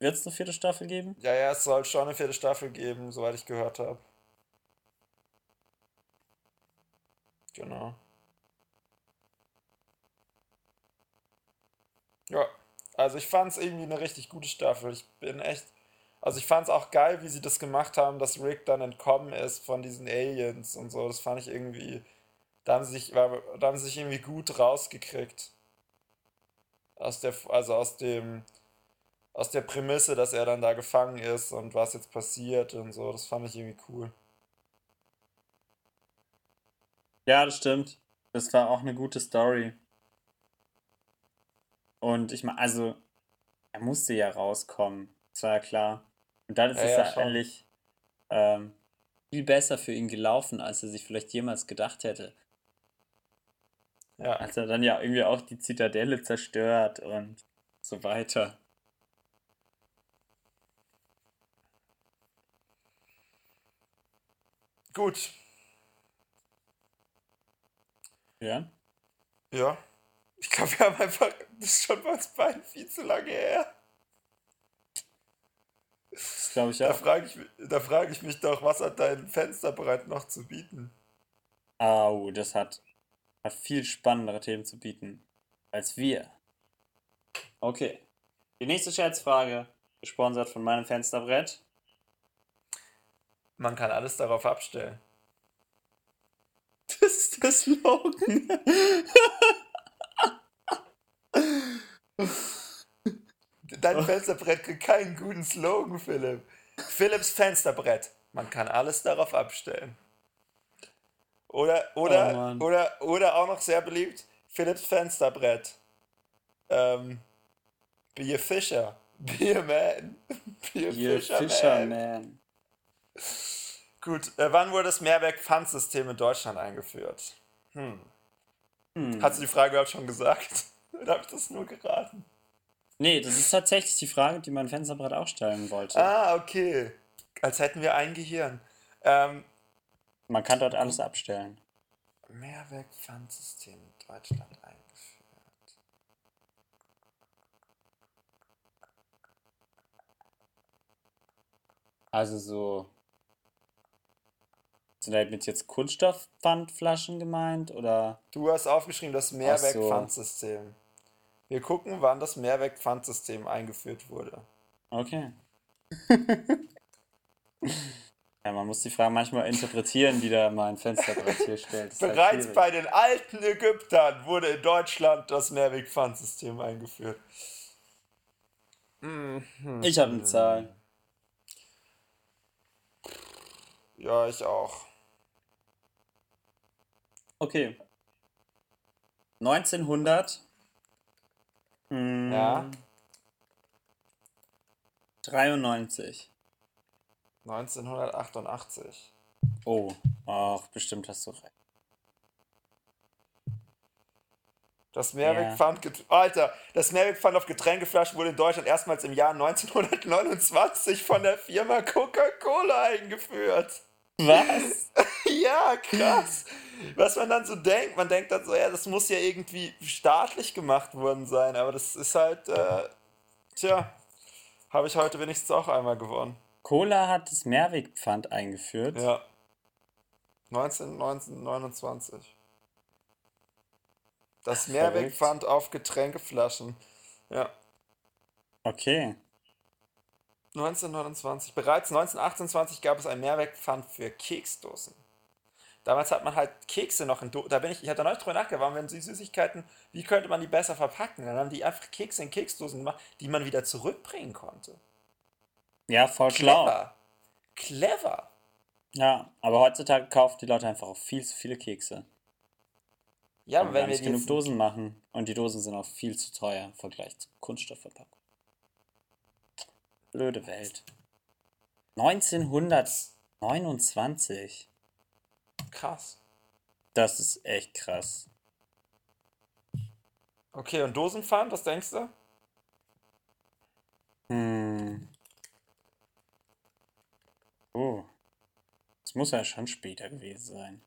Wird es eine vierte Staffel geben? Ja, ja, es soll schon eine vierte Staffel geben, soweit ich gehört habe. Genau. Ja, also ich fand es irgendwie eine richtig gute Staffel. Ich bin echt. Also ich fand es auch geil, wie sie das gemacht haben, dass Rick dann entkommen ist von diesen Aliens und so. Das fand ich irgendwie. Da haben sie sich, da haben sie sich irgendwie gut rausgekriegt. Aus der, also aus dem, aus der Prämisse, dass er dann da gefangen ist und was jetzt passiert und so. Das fand ich irgendwie cool. Ja, das stimmt. Das war auch eine gute Story. Und ich meine, also, er musste ja rauskommen. Das war ja klar. Und dann ist Ja, es ja, ja eigentlich ähm, viel besser für ihn gelaufen, als er sich vielleicht jemals gedacht hätte. Ja. Als er dann ja irgendwie auch die Zitadelle zerstört und so weiter. Gut. Ja? Ja. Ich glaube, wir haben einfach. Das ist schon bei uns beiden viel zu lange her. Das glaube ich Da auch. frage ich, da frag ich mich doch, was hat dein Fensterbrett noch zu bieten? Au, das hat, hat viel spannendere Themen zu bieten als wir. Okay. Die nächste Scherzfrage, gesponsert von meinem Fensterbrett. Man kann alles darauf abstellen. Das ist der Slogan. Dein Fensterbrett kriegt keinen guten Slogan, Philipp. Philips Fensterbrett. Man kann alles darauf abstellen. Oder, Oh oder, Mann. oder, oder auch noch sehr beliebt, Philips Fensterbrett. Ähm, be a Fisher. Be a man. Be a Ihr Fisherman. Fisherman. Gut, äh, wann wurde das Mehrweg-Pfandsystem in Deutschland eingeführt? Hm. Hm. Hast du die Frage überhaupt schon gesagt? Oder habe ich das nur geraten? Nee, das ist tatsächlich die Frage, die mein Fensterbrett auch stellen wollte. Ah, okay. Als hätten wir ein Gehirn. Ähm, Man kann dort alles abstellen. Mehrweg-Pfandsystem in Deutschland eingeführt. Also so. Sind damit jetzt Kunststoffpfandflaschen gemeint oder? Du hast aufgeschrieben, das Mehrweg-Pfandsystem. Wir gucken, wann das Mehrweg-Pfandsystem eingeführt wurde. Okay. ja, man muss die Frage manchmal interpretieren, die da mein Fensterbrett hier stellt. Halt Bereits bei den alten Ägyptern wurde in Deutschland das Mehrweg-Pfandsystem eingeführt. Mhm. Ich habe eine Zahl. Ja, ich auch. Okay. 1900. hm, Ja. 93. 1988. Oh, ach, bestimmt hast du recht. Das Mehrwegpfand, get- Alter, das Mehrwegpfand auf Getränkeflaschen wurde in Deutschland erstmals im Jahr 1929 von der Firma Coca-Cola eingeführt. Was? Ja, krass. Was man dann so denkt, man denkt dann so, ja, das muss ja irgendwie staatlich gemacht worden sein, aber das ist halt, äh, tja, habe ich heute wenigstens auch einmal gewonnen. Cola hat das Mehrwegpfand eingeführt. Ja. 19, 1929. Das Mehrwegpfand auf Getränkeflaschen. Ja. Okay. 1929. Bereits 1928 gab es ein Mehrwegpfand für Keksdosen. Damals hat man halt Kekse noch in Dosen. Da bin ich, ich hatte neulich drüber nachgedacht, wenn sie Süßigkeiten, wie könnte man die besser verpacken? Dann haben die einfach Kekse in Keksdosen gemacht, die man wieder zurückbringen konnte. Ja, voll schlau. Clever. Clever. Ja, aber heutzutage kaufen die Leute einfach auch viel zu viele Kekse. Ja, aber wenn wir nicht genug Dosen machen. Und die Dosen sind auch viel zu teuer im Vergleich zur Kunststoffverpackung. Blöde Welt. 1929. krass. Das ist echt krass. Okay, und Dosenpfand, was denkst du? Hm. Oh. Das muss ja schon später gewesen sein.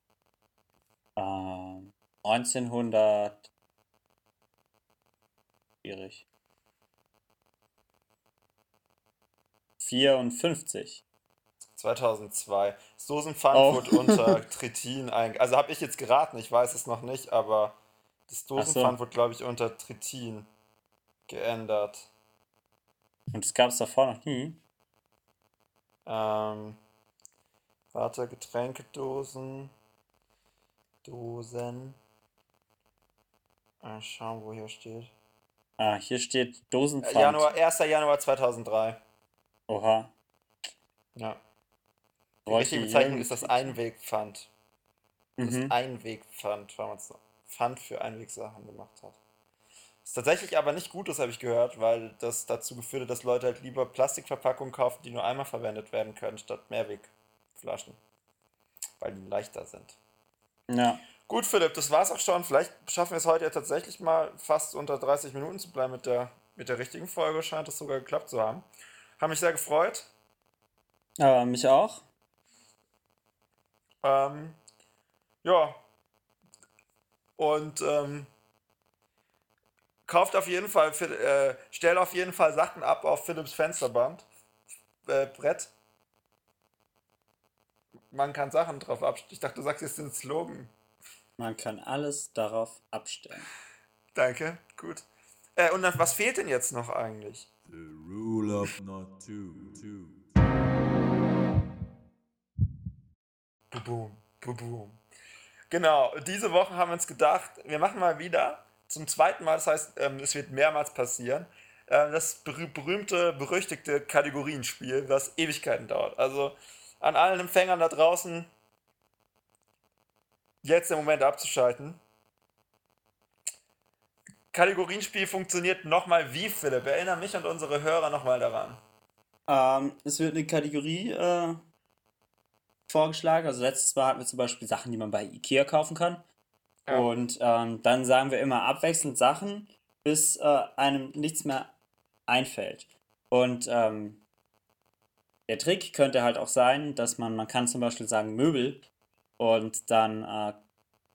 Ähm, 1900. Schwierig. 54. 2002. Das Dosenpfand Oh. wurde unter Tritin eingegangen. Also habe ich jetzt geraten, ich weiß es noch nicht, aber das so. Dosenpfand wurde, glaube ich, unter Tritin geändert. Und das gab es davor noch nie. Ähm, warte, Getränkedosen. Dosen. Mal schauen, wo hier steht. Ah, hier steht Äh, Dosenpfand. Januar, 1. Januar 2003. Oha. Ja. Die richtige Bezeichnung ist das Einwegpfand. Das Mhm. Einwegpfand, weil man es Pfand für Einwegsachen gemacht hat. Ist tatsächlich aber nicht gut, das habe ich gehört, weil das dazu geführt hat, dass Leute halt lieber Plastikverpackungen kaufen, die nur einmal verwendet werden können, statt Mehrwegflaschen. Weil die leichter sind. Ja. Gut, Philipp, das war's auch schon. Vielleicht schaffen wir es heute ja tatsächlich mal fast unter 30 Minuten zu bleiben mit der, mit der richtigen Folge. Scheint es sogar geklappt zu haben. Haben mich sehr gefreut. Aber mich auch. Ähm, ja. Und ähm, kauft auf jeden Fall, äh, stellt auf jeden Fall Sachen ab auf Philips Fensterband. Äh, Brett. Man kann Sachen drauf abstellen. Ich dachte, du sagst jetzt den Slogan. Man kann alles darauf abstellen. Danke, gut. Äh, und dann, was fehlt denn jetzt noch eigentlich? The rule of not to, to. Boom, boom. Genau, diese Woche haben wir uns gedacht, wir machen mal wieder zum zweiten Mal, das heißt, ähm, es wird mehrmals passieren, äh, das berüh- berühmte, berüchtigte Kategorienspiel, was Ewigkeiten dauert. Also an allen Empfängern da draußen, jetzt im Moment abzuschalten. Kategorienspiel funktioniert nochmal wie, Philipp? Erinnere mich und unsere Hörer nochmal daran. Ähm, es wird eine Kategorie äh, vorgeschlagen. Also letztes Mal hatten wir zum Beispiel Sachen, die man bei Ikea kaufen kann. Ja. Und ähm, dann sagen wir immer abwechselnd Sachen, bis äh, einem nichts mehr einfällt. Und ähm, der Trick könnte halt auch sein, dass man, man kann zum Beispiel sagen Möbel und dann äh,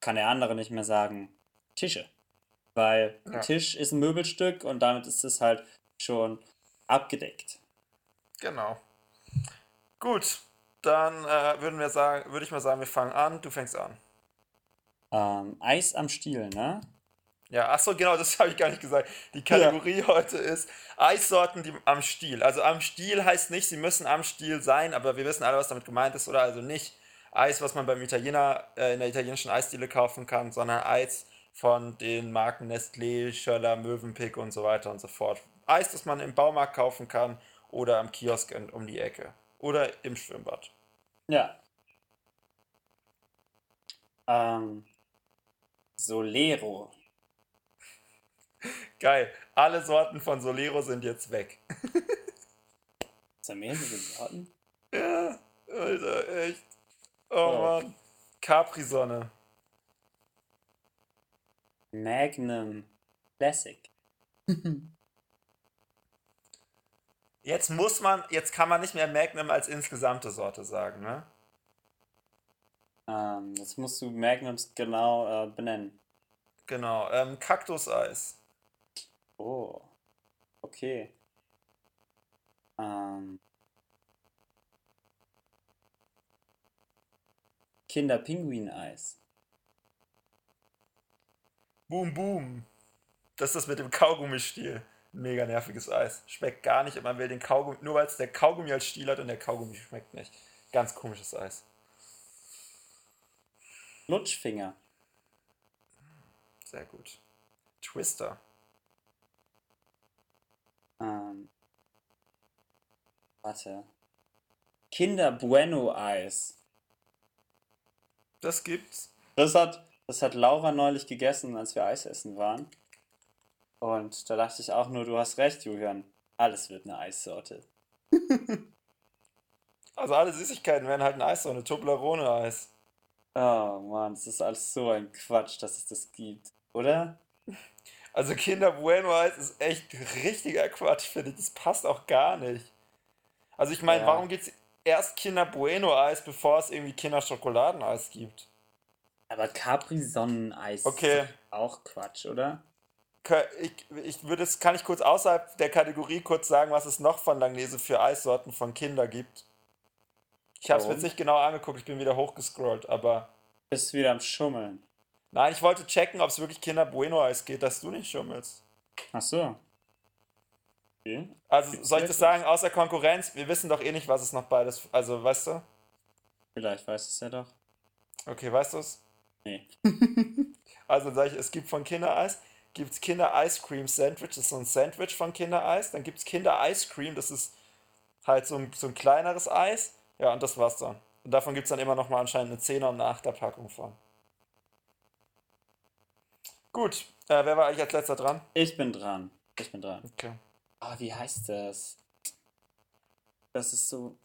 kann der andere nicht mehr sagen Tische. Weil ein Ja. Tisch ist ein Möbelstück und damit ist es halt schon abgedeckt. Genau. Gut, dann äh, würden wir sagen, würde ich mal sagen, wir fangen an, du fängst an. Ähm, Eis am Stiel, ne? Ja, ach so, genau, das habe ich gar nicht gesagt. Die Kategorie heute ist Eissorten die am Stiel. Also am Stiel heißt nicht, sie müssen am Stiel sein, aber wir wissen alle, was damit gemeint ist, oder? Also nicht Eis, was man beim Italiener äh, in der italienischen Eisdiele kaufen kann, sondern Eis von den Marken Nestlé, Schöller, Mövenpick und so weiter und so fort. Eis, das man im Baumarkt kaufen kann oder am Kiosk um die Ecke oder im Schwimmbad. Ja. Ähm, Solero. Geil. Alle Sorten von Solero sind jetzt weg. Ist da mehrere Sorten? Ja, Alter, echt. Oh Oh. Mann. Capri-Sonne. Magnum Classic. Jetzt muss man, jetzt kann man nicht mehr Magnum als insgesamte Sorte sagen, ne? Ähm, jetzt musst du Magnums genau äh, benennen. Genau. Ähm, Kaktuseis. Oh. Okay. Ähm. Kinderpinguineis. Boom, boom. Das ist das mit dem Kaugummistiel. Mega nerviges Eis. Schmeckt gar nicht und man will den Kaugummi, nur weil es der Kaugummi als Stiel hat und der Kaugummi schmeckt nicht. Ganz komisches Eis. Lutschfinger. Sehr gut. Twister. Ähm, warte. Kinder Bueno Eis. Das gibt's. Das hat, das hat Laura neulich gegessen, als wir Eis essen waren. Und da dachte ich auch nur, du hast recht, Julian. Alles wird eine Eissorte. Also alle Süßigkeiten werden halt eine Toblerone-Eis. Oh Mann, das ist alles so ein Quatsch, dass es das gibt. Oder? Also Kinder Bueno Eis ist echt richtiger Quatsch, finde ich. Das passt auch gar nicht. Also ich meine, Ja. warum gibt's erst Kinder Bueno Eis, bevor es irgendwie Kinder Schokoladeneis gibt? Aber Capri-Sonneneis Okay. ist auch Quatsch, oder? Ich, ich würde es, kann ich kurz außerhalb der Kategorie kurz sagen, was es noch von Langnese für Eissorten von Kinder gibt. Ich habe es mir jetzt nicht genau angeguckt, ich bin wieder hochgescrollt, aber Bist wieder am Schummeln. nein, ich wollte checken, ob es wirklich Kinder Bueno Eis geht, dass du nicht schummelst. Ach so. Okay. Also Gibt's soll ich das sagen, außer Konkurrenz, wir wissen doch eh nicht, was es noch beides, also weißt du? Vielleicht weiß es ja doch. Okay, weißt du es? Nee. Also sage ich, es gibt von Kindereis, gibt es Kinder Ice Cream Sandwich, das ist so ein Sandwich von Kindereis. Dann gibt es Kinder Ice Cream, das ist halt so ein, so ein kleineres Eis. Ja, und das war's dann. Und davon gibt es dann immer noch mal anscheinend eine 10er und eine 8er Packung von. Gut, äh, wer war eigentlich als letzter dran? Ich bin dran. Ich bin dran. Okay. Ah, wie heißt das? Das ist so.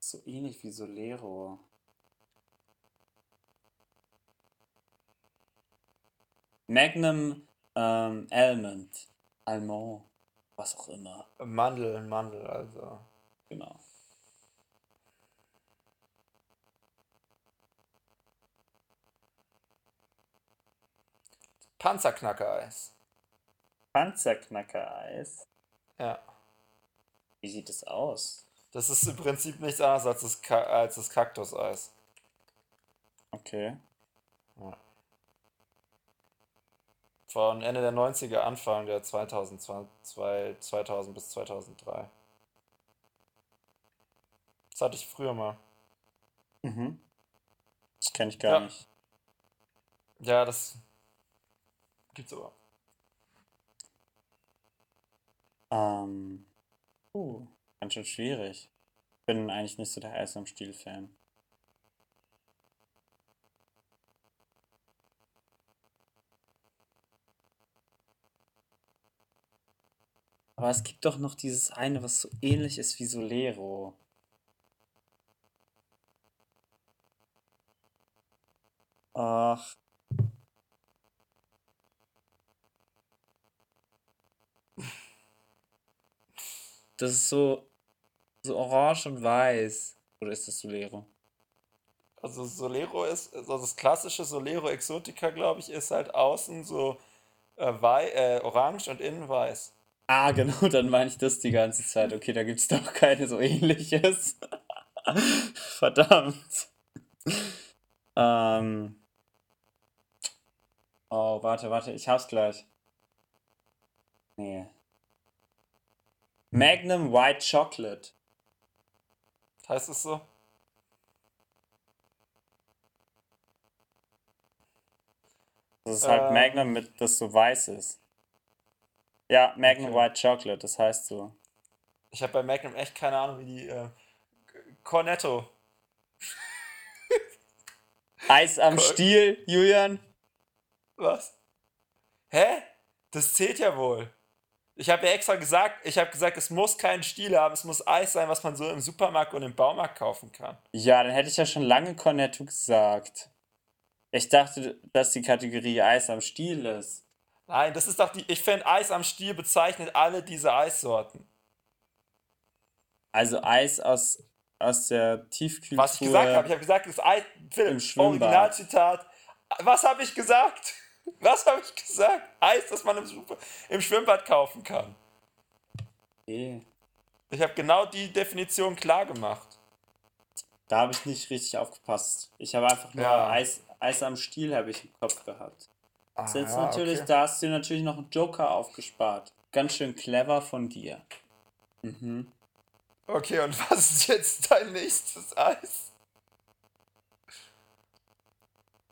So ähnlich wie Solero. Magnum ähm, Almond. Almond. Was auch immer. Mandel, Mandel, also. Genau. Panzerknackereis. Panzerknackereis. Ja. Wie sieht es aus? Das ist im Prinzip nichts anderes als das, Ka als das Kaktuseis. Okay. Von Ende der 90er, Anfang der 2002, 2000 bis 2003. Das hatte ich früher mal. Mhm. Das kenne ich gar Ja. nicht. Ja, das gibt's aber. Ähm. Uh, ganz schön schwierig. Bin eigentlich nicht so der Eis am Stiel-Fan. Aber es gibt doch noch dieses eine, was so ähnlich ist wie Solero. Ach. Das ist so, so orange und weiß. Oder ist das Solero? Also Solero ist, also das klassische Solero Exotica, glaube ich, ist halt außen so äh, äh, orange und innen weiß. Ah, genau, dann meine ich das die ganze Zeit. Okay, da gibt es doch keine so ähnliches. Verdammt. Ähm. Oh, warte, warte, ich hab's gleich. Nee. Magnum White Chocolate. Heißt es so? Das ist halt Ähm. Magnum mit, das so weiß ist. Ja, Magnum Okay. White Chocolate, das heißt so. Ich habe bei Magnum echt keine Ahnung, wie die äh, Cornetto. Eis am Cool. Stiel, Julian. Was? Hä? Das zählt ja wohl. Ich habe ja extra gesagt, ich habe gesagt, es muss keinen Stiel haben, es muss Eis sein, was man so im Supermarkt und im Baumarkt kaufen kann. Ja, dann hätte ich ja schon lange Cornetto gesagt. Ich dachte, dass die Kategorie Eis am Stiel ist. Nein, das ist doch die. Ich finde, Eis am Stiel bezeichnet alle diese Eissorten. Also Eis aus, aus der Tiefkühltruhe. Was ich gesagt habe, ich habe gesagt, das Eis. Philipp, Im Schwimmbad. Originalzitat. Was habe ich gesagt? Was habe ich gesagt? Eis, das man im, im Schwimmbad kaufen kann. Okay. Ich habe genau die Definition klar gemacht. Da habe ich nicht richtig aufgepasst. Ich habe einfach nur Ja. Eis, Eis am Stiel habe ich im Kopf gehabt. Ah, Jetzt ja, natürlich, okay. da hast du natürlich noch einen Joker aufgespart. Ganz schön clever von dir. Mhm. Okay, und was ist jetzt dein nächstes Eis?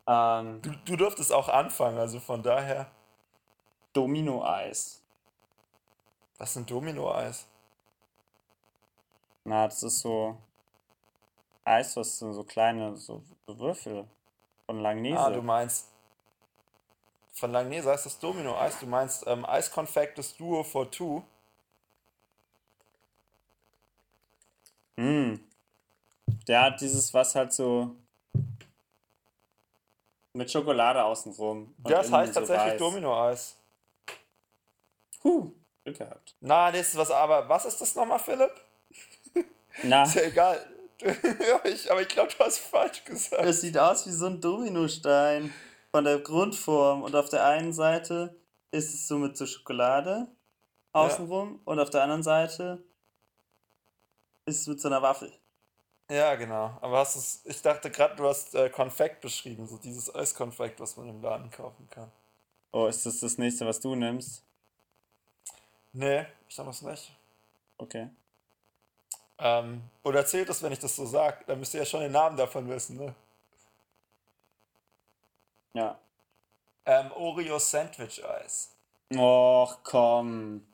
Ähm, Du, du durftest auch anfangen, also von daher. Domino-Eis. Was ist ein Domino-Eis? Na, das ist so Eis, was sind so kleine so Würfel von Langnese. Ah, du meinst. Von Langnese heißt das Domino-Eis. Du meinst ähm, Eiskonfektes Duo for Two. Hm. Der hat dieses, was halt so mit Schokolade außenrum. das heißt so tatsächlich. Domino-Eis. Huh, Glück gehabt. Na, das ist was, aber was ist das nochmal, Philipp? Na, Ist ja egal. ja, ich, aber ich glaube, du hast falsch gesagt. es sieht aus wie so ein Dominostein von der Grundform. Und auf der einen Seite ist es so mit so Schokolade außenrum und auf der anderen Seite ist es mit so einer Waffel. Ja, genau. Aber hast es, ich dachte gerade, du hast äh, Konfekt beschrieben, so dieses Eiskonfekt, was man im Laden kaufen kann. Oh, ist das das nächste, was du nimmst? Nee, ich glaube es nicht. Okay. Ähm, oder zählt das, wenn ich das so sage? Dann müsst ihr ja schon den Namen davon wissen, ne? Ja. Ähm, Oreo Sandwich Eis. Och, komm.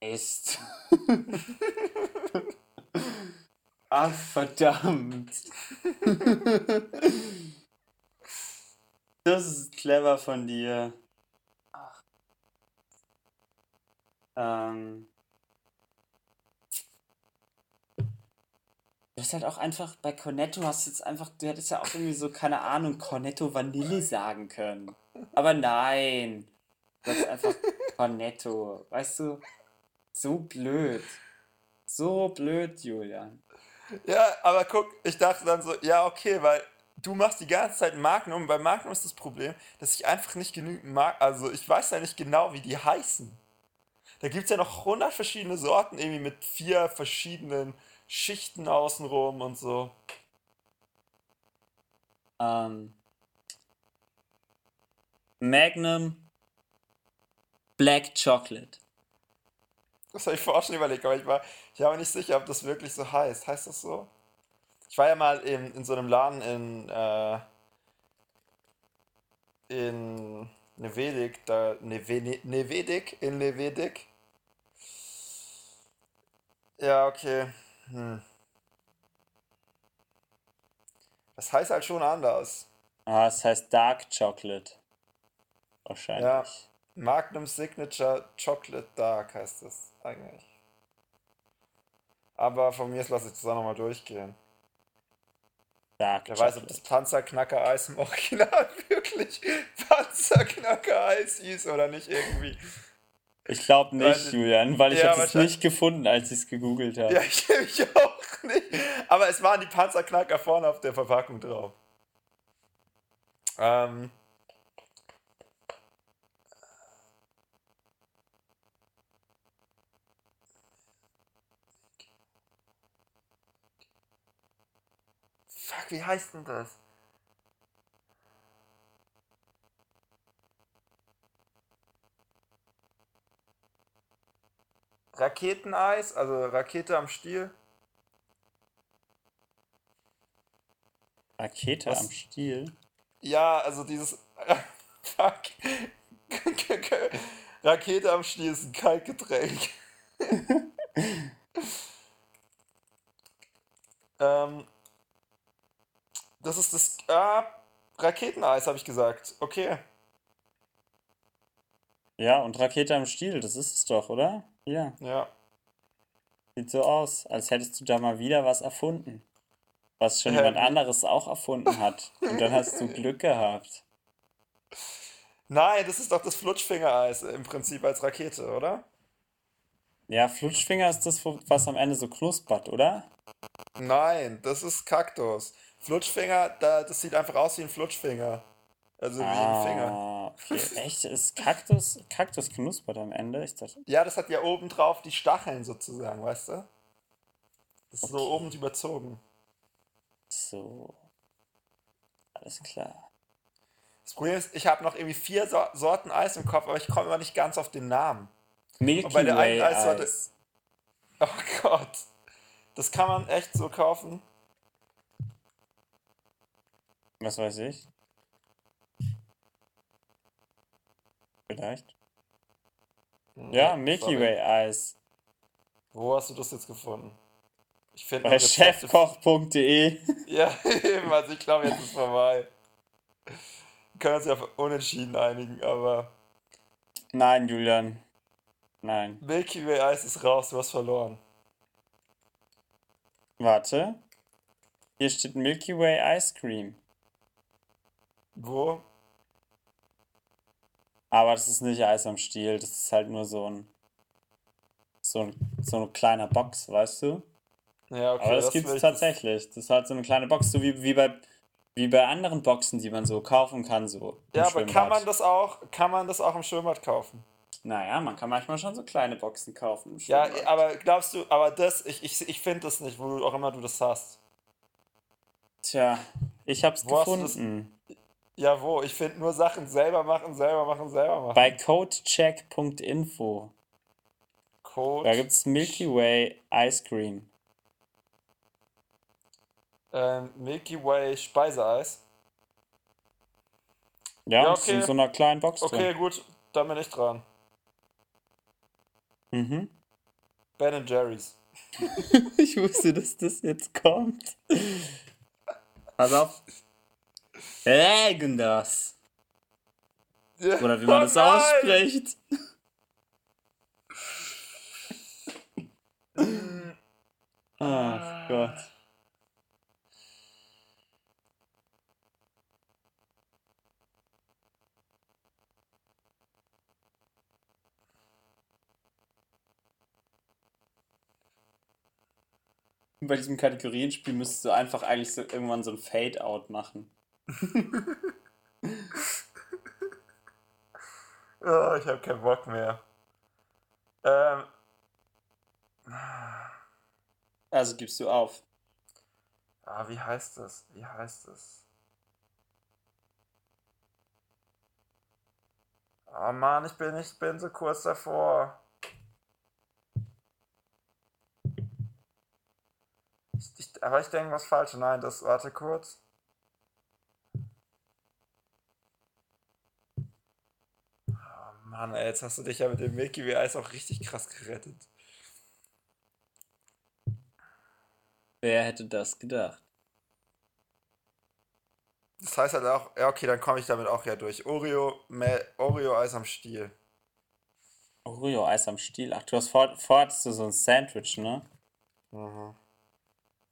Ist. Ach, verdammt. Das ist clever von dir. Ach. Ähm. Du hast halt auch einfach, bei Cornetto hast jetzt einfach, du hättest ja auch irgendwie so, keine Ahnung, Cornetto Vanille sagen können. Aber nein. Du hast einfach Cornetto. Weißt du, so blöd. So blöd, Julian. Ja, aber guck, ich dachte dann so, ja, okay, weil du machst die ganze Zeit Magnum. Bei Magnum ist das Problem, dass ich einfach nicht genügend mag. Also, ich weiß ja nicht genau, wie die heißen. Da gibt es ja noch 100 verschiedene Sorten, irgendwie mit vier verschiedenen Schichten außenrum und so. Ähm, Magnum Black Chocolate. Das habe ich vorher schon überlegt, aber ich war, ich war mir nicht sicher, ob das wirklich so heißt. Heißt das so? Ich war ja mal in, in so einem Laden in, äh, in Nevedik, da, Neve, Nevedik, in Nevedik. Ja, okay. Hm. Das heißt halt schon anders. Ah, es heißt Dark Chocolate. Wahrscheinlich. Ja. Magnum Signature Chocolate Dark heißt das eigentlich. Aber von mir aus lasse ich das auch nochmal durchgehen. Dark Wer weiß, ob das Panzerknacker-Eis im Original wirklich Panzerknacker-Eis hieß oder nicht irgendwie. Ich glaube nicht, Julian, weil ich Ja, habe es nicht gefunden, als ich es gegoogelt habe. Ja, ich, ich auch nicht. Aber es waren die Panzerknacker vorne auf der Verpackung drauf. Ähm. Fuck, wie heißt denn das? Raketeneis, also Rakete am Stiel. Rakete Was? am Stiel. Ja, also dieses. Fuck. Rakete am Stiel ist ein Kaltgetränk. ähm, das ist das. Ah, Raketeneis, habe ich gesagt. Okay. Ja, und Rakete am Stiel, das ist es doch, oder? Ja, Ja. sieht so aus, als hättest du da mal wieder was erfunden. Was schon Ja, jemand anderes auch erfunden hat. Und dann hast du Glück gehabt. Nein, das ist doch das Flutschfingereis im Prinzip als Rakete, oder? Ja, Flutschfinger ist das, was am Ende so knuspert, oder? Nein, das ist Kaktus. Flutschfinger, da, das sieht einfach aus wie ein Flutschfinger. Also wie ein Finger. Okay. Echt? Ist Kaktus, Kaktus knuspert am Ende? Ich dachte, Ja, das hat ja oben drauf die Stacheln sozusagen, weißt du? Das ist so Okay. oben überzogen. so. Alles klar. Das Problem ist, ich habe noch irgendwie vier so Sorten Eis im Kopf, aber ich komme immer nicht ganz auf den Namen. Milky bei der einen Way Eissorte- Eis. Oh Gott. Das kann man echt so kaufen. Was weiß ich? Vielleicht. Ja, Milky sorry. Way Eis. Wo hast du das jetzt gefunden? Ich finde Bei chefkoch.de. Ja, eben, also ich glaube, jetzt ist vorbei. Wir können uns ja auf Unentschieden einigen, aber Nein, Julian. Nein. Milky Way Eis ist raus, du hast verloren. Warte. Hier steht Milky Way Ice Cream. Wo? Aber das ist nicht Eis am Stiel. Das ist halt nur so ein. So ein, so ein kleiner Box, weißt du? Ja, okay. Aber das, will gibt's ich- tatsächlich. Das ist halt so eine kleine Box, so wie, wie, bei, wie bei anderen Boxen, die man so kaufen kann, so. Ja, aber kann man das auch, kann man das auch im Schwimmbad kaufen? Naja, man kann manchmal schon so kleine Boxen kaufen. Im Ja, aber glaubst du, aber das, ich, ich, ich finde das nicht, wo du auch immer du das hast. Tja, ich hab's Wo das- gefunden. Ja, wo? Ich finde nur Sachen selber machen, selber machen, selber machen. Bei codecheck.info. Code. Da gibt's Milky Way Ice Cream. ähm, Milky Way Speiseeis. Ja, Ja, ist in okay. so einer kleinen Box Okay, gut, dann bin ich dran. drin. Mhm. Ben Jerry's. Ich wusste, dass das jetzt kommt. Pass auf. Irgendwas. Oder wie man Oh das nein! ausspricht. Ach Gott. Bei diesem Kategorienspiel müsstest du einfach eigentlich so irgendwann so ein Fade-Out machen. Oh, ich habe keinen Bock mehr. Ähm, Also gibst du auf. ah, wie heißt das? Wie heißt das? Oh Mann, ich bin, ich bin so kurz davor. Ich, ich, aber ich denke was falsch. Nein, das, warte kurz. Oh Mann, ey, jetzt hast du dich ja mit dem Milky Way Eis auch richtig krass gerettet. Wer hätte das gedacht? Das heißt halt auch, ja okay, dann komme ich damit auch ja durch. Oreo, Me Oreo Eis am Stiel. Oreo Eis am Stiel. Ach, du hast vor, vor hattest du so ein Sandwich, ne? Mhm.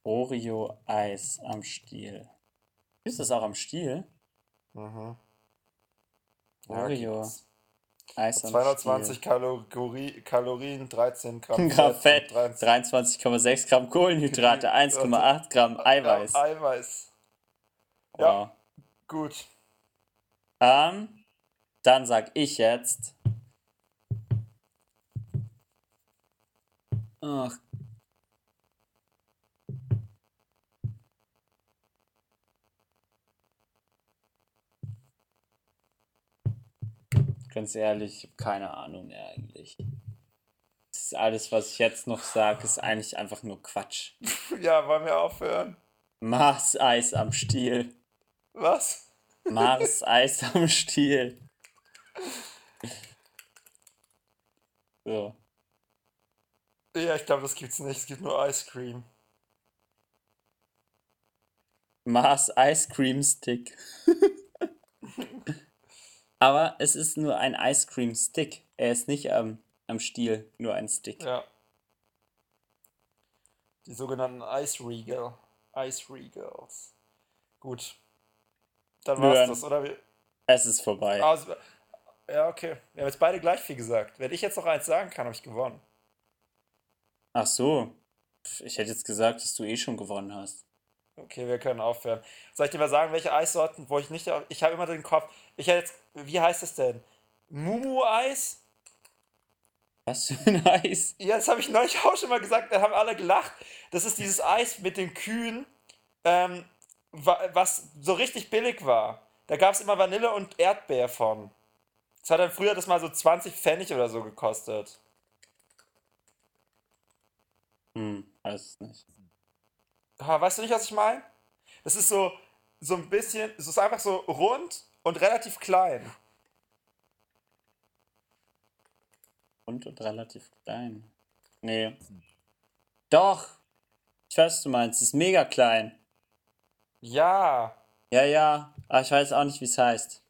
Oreo Eis am Stiel. Ist das auch am Stiel? Mhm. Oreo gibt's. Eis am 220 Kalori Kalorien, 13 Gramm. Gramm Fett, 23 23,6 Gramm Kohlenhydrate, 1,8 Gramm Eiweiß. Eiweiß. Ja. Wow. Gut. Ähm, dann sag ich jetzt. Ach. Ganz ehrlich, ich habe keine Ahnung mehr eigentlich. Das ist alles, was ich jetzt noch sage, ist eigentlich einfach nur Quatsch. Ja, wollen wir aufhören? Mars Eis am Stiel. Was? Mars Eis am Stiel. So. Ja, ich glaube, das gibt's nicht. Es gibt nur Ice Cream. Mars Ice Cream Stick. Aber es ist nur ein Ice Cream Stick. Er ist nicht am, am Stiel, nur ein Stick. Ja. Die sogenannten Ice Regal. Ice Regals. Gut. Dann war's Julian. das, oder? wie? Es ist vorbei. Also, ja, okay. Wir haben jetzt beide gleich viel gesagt. Wenn ich jetzt noch eins sagen kann, habe ich gewonnen. Ach so. Ich hätte jetzt gesagt, dass du eh schon gewonnen hast. Okay, wir können aufhören. Soll ich dir mal sagen, welche Eissorten, wo ich nicht. Ich habe immer den Kopf. Ich hätte jetzt. Wie heißt es denn? Mumu-Eis? Was für ein Eis? Ja, das habe ich neulich auch schon mal gesagt, da haben alle gelacht. Das ist dieses Eis mit den Kühen, ähm, wa- was so richtig billig war. Da gab es immer Vanille und Erdbeer von. Das hat dann früher das mal so 20 Pfennig oder so gekostet. Hm, weiß es nicht. Weißt du nicht, was ich meine? Das ist so, so ein bisschen, es ist einfach so rund und relativ klein. Und, und relativ klein. Nee. Doch! Ich weiß, was du meinst. Es ist mega klein. Ja, Ja, ja. Aber ich weiß auch nicht, wie es heißt.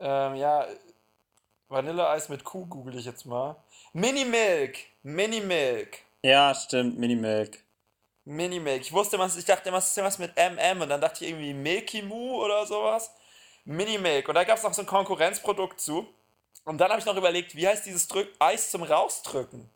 ähm, ja, Vanilleeis mit Kuh google ich jetzt mal. Mini Milk, Mini Milk, Ja, stimmt. Minimilk. Mini Milk. Ich wusste was, ich dachte immer, es ist irgendwas mit MM und dann dachte ich irgendwie Milky Moo oder sowas. Mini Milk. Und da gab es noch so ein Konkurrenzprodukt zu. Und dann habe ich noch überlegt, wie heißt dieses Drück Eis zum Rausdrücken?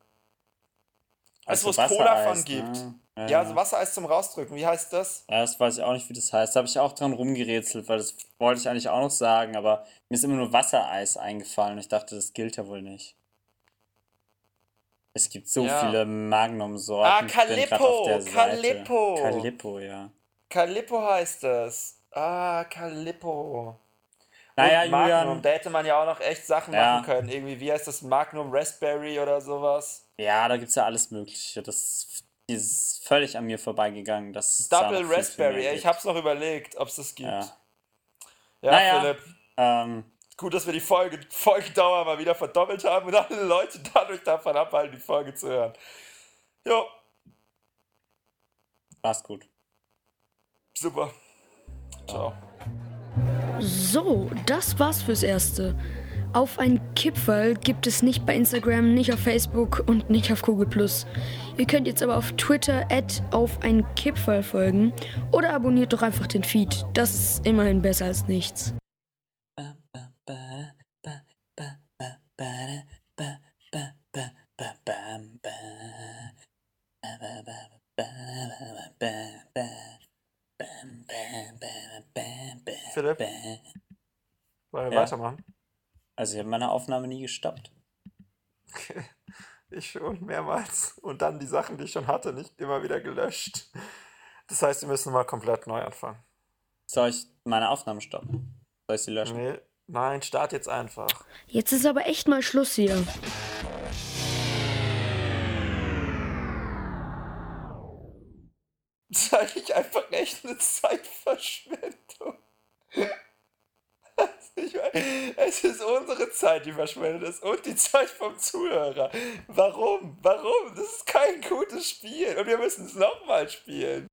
Weißt du, wo es Also Cola von gibt? ne? Ja, Ja, so Wassereis zum Rausdrücken. Wie heißt das? Ja, das weiß ich auch nicht, wie das heißt. Da habe ich auch dran rumgerätselt, weil das wollte ich eigentlich auch noch sagen, aber mir ist immer nur Wassereis eingefallen und ich dachte, das gilt ja wohl nicht. Es gibt so Ja. viele Magnum-Sorten. Ah, Calippo, Seite. Calippo. Calippo, ja. Calippo heißt es. Ah, Calippo. Naja, Und Magnum, Julian. da hätte man ja auch noch echt Sachen Ja. machen können. Irgendwie, wie heißt das? Magnum Raspberry oder sowas. Ja, da gibt es ja alles Mögliche. Das, ist völlig an mir vorbeigegangen. Das Double viel, viel Raspberry. Ey, ich hab's noch überlegt, ob es das gibt. Ja. Ja, Naja. Philipp. Ähm, Gut, dass wir die Folge, Folgendauer mal wieder verdoppelt haben und alle Leute dadurch davon abhalten, die Folge zu hören. Jo, war's gut. super. Ciao. So, das war's fürs Erste. Auf ein Kipferl gibt es nicht bei Instagram, nicht auf Facebook und nicht auf Google Plus. Ihr könnt jetzt aber auf Twitter at auf ein Kipferl folgen oder abonniert doch einfach den Feed. Das ist immerhin besser als nichts. Philipp? Wollen wir Ja. weitermachen? Also ich habe meine Aufnahme nie gestoppt. Ich schon mehrmals. Und dann die Sachen, die ich schon hatte, nicht immer wieder gelöscht. Das heißt, wir müssen mal komplett neu anfangen. Soll ich meine Aufnahme stoppen? Soll ich sie löschen? Nee, nein, start jetzt einfach. Jetzt ist aber echt mal Schluss hier. Ist eigentlich einfach echt eine Zeitverschwendung. Ich meine, es ist unsere Zeit, die verschwendet ist und die Zeit vom Zuhörer. Warum? Warum? Das ist kein gutes Spiel und wir müssen es nochmal spielen.